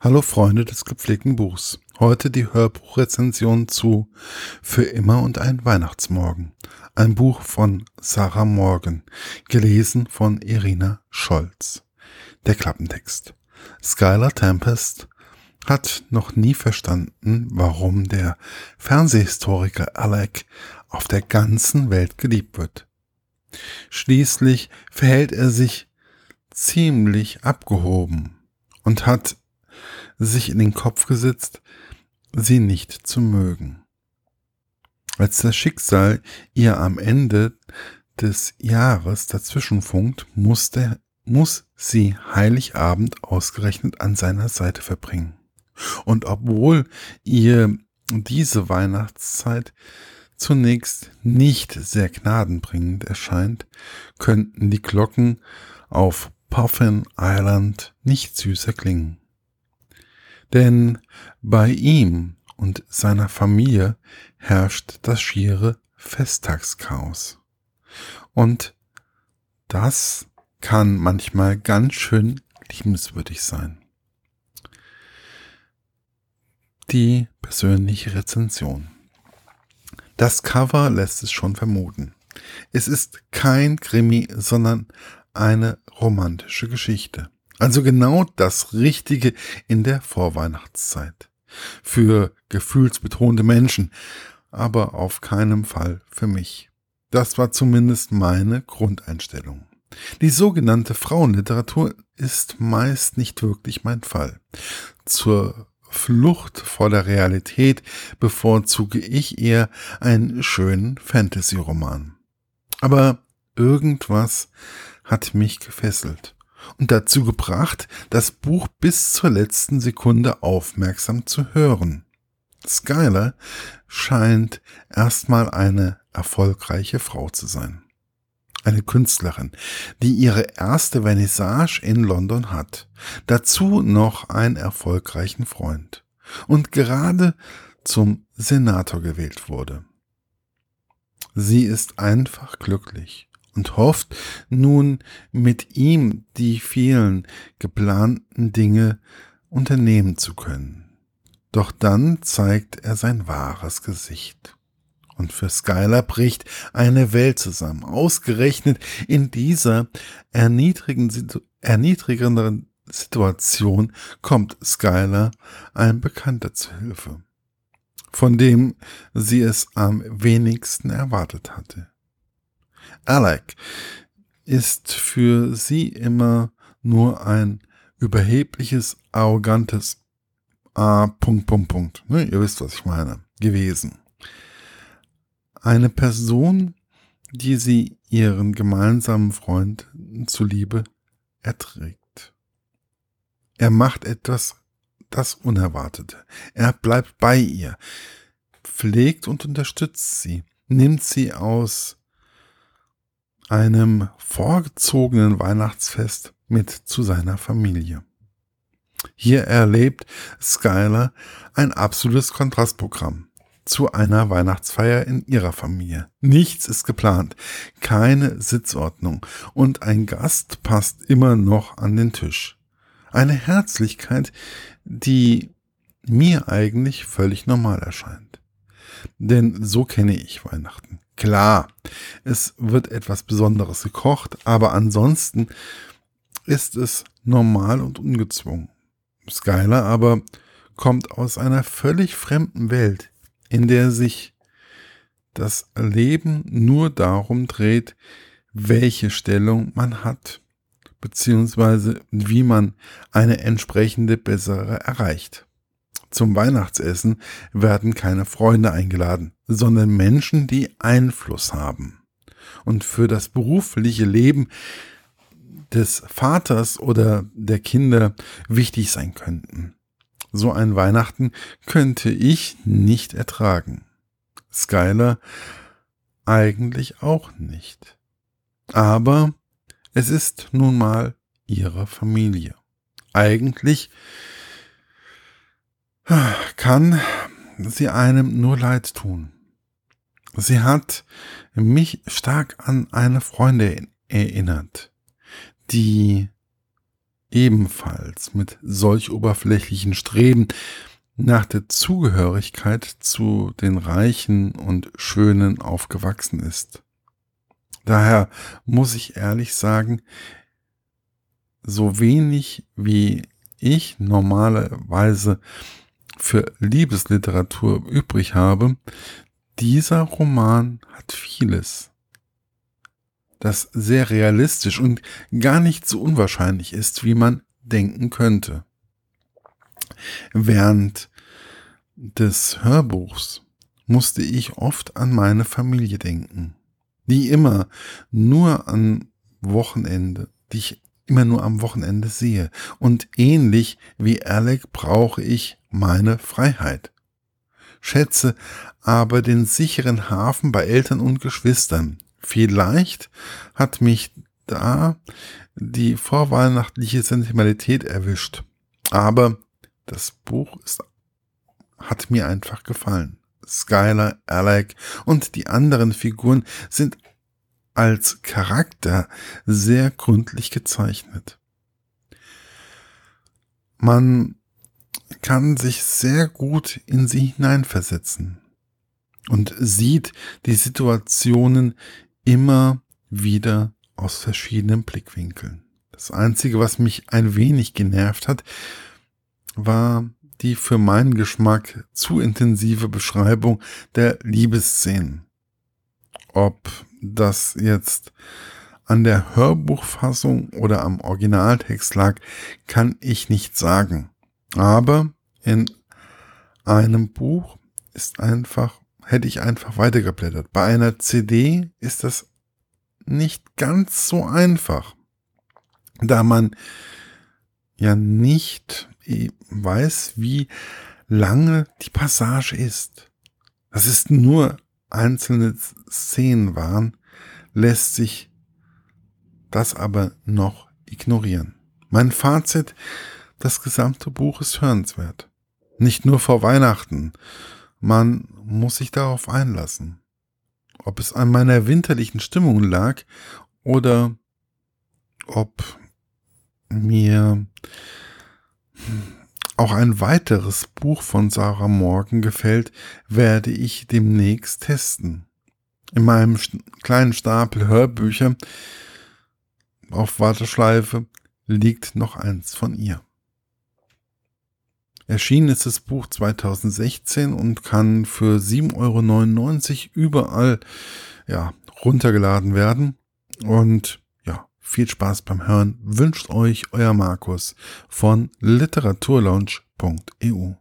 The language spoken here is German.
Hallo Freunde des gepflegten Buchs. Heute die Hörbuchrezension zu Für immer und ein Weihnachtsmorgen. Ein Buch von Sarah Morgan, gelesen von Irina Scholz. Der Klappentext. Skylar Tempest hat noch nie verstanden, warum der Fernsehhistoriker Alec auf der ganzen Welt geliebt wird. Schließlich verhält er sich ziemlich abgehoben und hat sich in den Kopf gesetzt, sie nicht zu mögen. Als das Schicksal ihr am Ende des Jahres dazwischenfunkt, muss, der, muss sie Heiligabend ausgerechnet an seiner Seite verbringen. Und obwohl ihr diese Weihnachtszeit zunächst nicht sehr gnadenbringend erscheint, könnten die Glocken auf Puffin Island nicht süßer klingen. Denn bei ihm und seiner Familie herrscht das schiere Festtagschaos. Und das kann manchmal ganz schön liebenswürdig sein. Die persönliche Rezension. Das Cover lässt es schon vermuten. Es ist kein Krimi, sondern eine romantische Geschichte. Also genau das Richtige in der Vorweihnachtszeit. Für gefühlsbetonte Menschen, aber auf keinen Fall für mich. Das war zumindest meine Grundeinstellung. Die sogenannte Frauenliteratur ist meist nicht wirklich mein Fall. Zur Flucht vor der Realität bevorzuge ich eher einen schönen Fantasy-Roman. Aber irgendwas hat mich gefesselt und dazu gebracht, das Buch bis zur letzten Sekunde aufmerksam zu hören. Skylar scheint erstmal eine erfolgreiche Frau zu sein. Eine Künstlerin, die ihre erste Vernissage in London hat. Dazu noch einen erfolgreichen Freund. Und gerade zum Senator gewählt wurde. Sie ist einfach glücklich und hofft nun mit ihm die vielen geplanten Dinge unternehmen zu können. Doch dann zeigt er sein wahres Gesicht. Und für Skylar bricht eine Welt zusammen. Ausgerechnet in dieser erniedrigenderen Situation kommt Skylar ein Bekannter zu Hilfe, von dem sie es am wenigsten erwartet hatte. Alec ist für sie immer nur ein überhebliches, arrogantes Ah, Punkt, Punkt, Punkt. Ne, ihr wisst, was ich meine. Gewesen. Eine Person, die sie ihren gemeinsamen Freund zuliebe erträgt. Er macht etwas, das Unerwartete. Er bleibt bei ihr, pflegt und unterstützt sie, nimmt sie aus einem vorgezogenen Weihnachtsfest mit zu seiner Familie. Hier erlebt Skylar ein absolutes Kontrastprogramm zu einer Weihnachtsfeier in ihrer Familie. Nichts ist geplant, keine Sitzordnung und ein Gast passt immer noch an den Tisch. Eine Herzlichkeit, die mir eigentlich völlig normal erscheint. Denn so kenne ich Weihnachten. Klar, es wird etwas Besonderes gekocht, aber ansonsten ist es normal und ungezwungen. Skylar aber kommt aus einer völlig fremden Welt, in der sich das Leben nur darum dreht, welche Stellung man hat, beziehungsweise wie man eine entsprechende bessere erreicht. Zum Weihnachtsessen werden keine Freunde eingeladen, sondern Menschen, die Einfluss haben und für das berufliche Leben des Vaters oder der Kinder wichtig sein könnten. So ein Weihnachten könnte ich nicht ertragen. Skylar eigentlich auch nicht. Aber es ist nun mal ihre Familie. Eigentlich kann sie einem nur leid tun. Sie hat mich stark an eine Freundin erinnert, die ebenfalls mit solch oberflächlichen Streben nach der Zugehörigkeit zu den Reichen und Schönen aufgewachsen ist. Daher muss ich ehrlich sagen, so wenig wie ich normalerweise für Liebesliteratur übrig habe, dieser Roman hat vieles, das sehr realistisch und gar nicht so unwahrscheinlich ist, wie man denken könnte. Während des Hörbuchs musste ich oft an meine Familie denken, die immer nur am Wochenende, die ich immer nur am Wochenende sehe. Und ähnlich wie Alec brauche ich meine Freiheit. Schätze aber den sicheren Hafen bei Eltern und Geschwistern. Vielleicht hat mich da die vorweihnachtliche Sentimentalität erwischt. Aber das Buch ist, hat mir einfach gefallen. Skylar, Alec und die anderen Figuren sind als Charakter sehr gründlich gezeichnet. Man kann sich sehr gut in sie hineinversetzen und sieht die Situationen immer wieder aus verschiedenen Blickwinkeln. Das Einzige, was mich ein wenig genervt hat, war die für meinen Geschmack zu intensive Beschreibung der Liebesszenen. Ob das jetzt an der Hörbuchfassung oder am Originaltext lag, kann ich nicht sagen. Aber in einem Buch ist einfach, hätte ich einfach weitergeblättert. Bei einer CD ist das nicht ganz so einfach, da man ja nicht weiß, wie lange die Passage ist. Das ist nur einzelne Szenen waren, lässt sich das aber noch ignorieren. Mein Fazit, das gesamte Buch ist hörenswert. Nicht nur vor Weihnachten. Man muss sich darauf einlassen. Ob es an meiner winterlichen Stimmung lag oder ob mir auch ein weiteres Buch von Sarah Morgan gefällt, werde ich demnächst testen. In meinem kleinen Stapel Hörbücher auf Warteschleife liegt noch eins von ihr. Erschienen ist das Buch 2016 und kann für 7,99 Euro überall ja, runtergeladen werden. Und viel Spaß beim Hören wünscht euch euer Markus von literaturlaunch.eu.